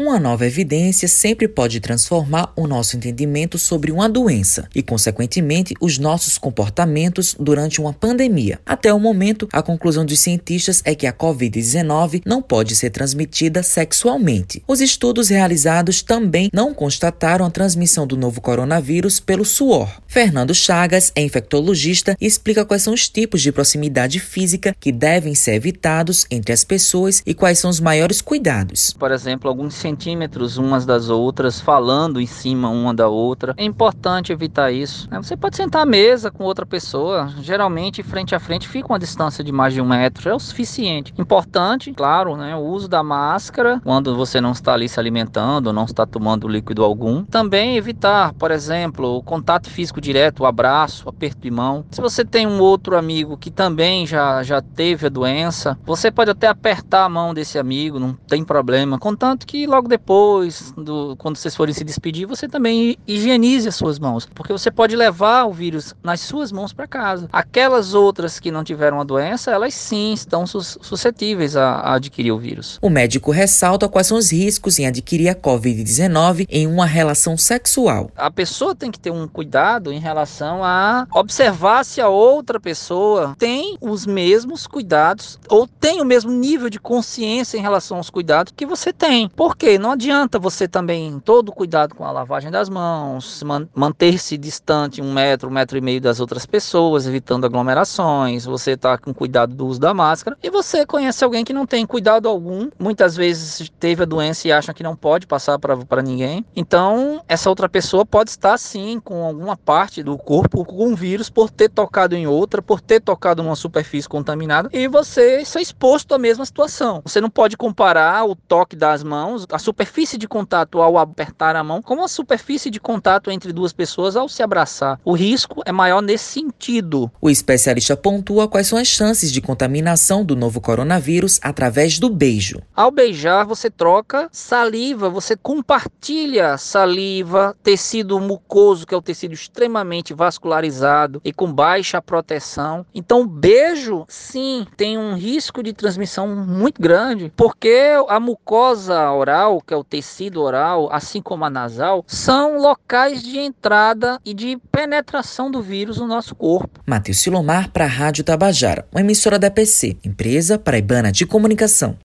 Uma nova evidência sempre pode transformar o nosso entendimento sobre uma doença e, consequentemente, os nossos comportamentos durante uma pandemia. Até o momento, a conclusão dos cientistas é que a Covid-19 não pode ser transmitida sexualmente. Os estudos realizados também não constataram a transmissão do novo coronavírus pelo suor. Fernando Chagas é infectologista e explica quais são os tipos de proximidade física que devem ser evitados entre as pessoas e quais são os maiores cuidados. Por exemplo, alguns centímetros umas das outras, falando em cima uma da outra. É importante evitar isso. Né? Você pode sentar à mesa com outra pessoa, geralmente frente a frente fica uma distância de mais de um metro, é o suficiente. Importante, claro, né, o uso da máscara quando você não está ali se alimentando, não está tomando líquido algum. Também evitar, por exemplo, o contato físico direto, o abraço, aperto de mão. Se você tem um outro amigo que também já, já teve a doença, você pode até apertar a mão desse amigo, não tem problema. Contanto que logo depois, do, quando vocês forem se despedir, você também higienize as suas mãos, porque você pode levar o vírus nas suas mãos para casa. Aquelas outras que não tiveram a doença, elas sim estão suscetíveis a, a adquirir o vírus. O médico ressalta quais são os riscos em adquirir a Covid-19 em uma relação sexual. A pessoa tem que ter um cuidado em relação a observar se a outra pessoa tem os mesmos cuidados ou tem o mesmo nível de consciência em relação aos cuidados que você tem. Por porque não adianta você também todo cuidado com a lavagem das mãos, manter-se distante um metro, um metro e meio das outras pessoas, evitando aglomerações, você está com cuidado do uso da máscara e você conhece alguém que não tem cuidado algum, muitas vezes teve a doença e acha que não pode passar para ninguém. Então, essa outra pessoa pode estar sim com alguma parte do corpo com vírus por ter tocado em outra, por ter tocado numa superfície contaminada e você está exposto à mesma situação. Você não pode comparar o toque das mãos a superfície de contato ao apertar a mão como a superfície de contato entre duas pessoas ao se abraçar. O risco é maior nesse sentido. O especialista pontua quais são as chances de contaminação do novo coronavírus através do beijo. Ao beijar, você troca saliva, você compartilha saliva, tecido mucoso, que é o tecido extremamente vascularizado e com baixa proteção. Então, o beijo, sim, tem um risco de transmissão muito grande, porque a mucosa oral oral, que é o tecido oral, assim como a nasal, são locais de entrada e de penetração do vírus no nosso corpo. Matheus Silomar para a Rádio Tabajara, uma emissora da PC, empresa paraibana de comunicação.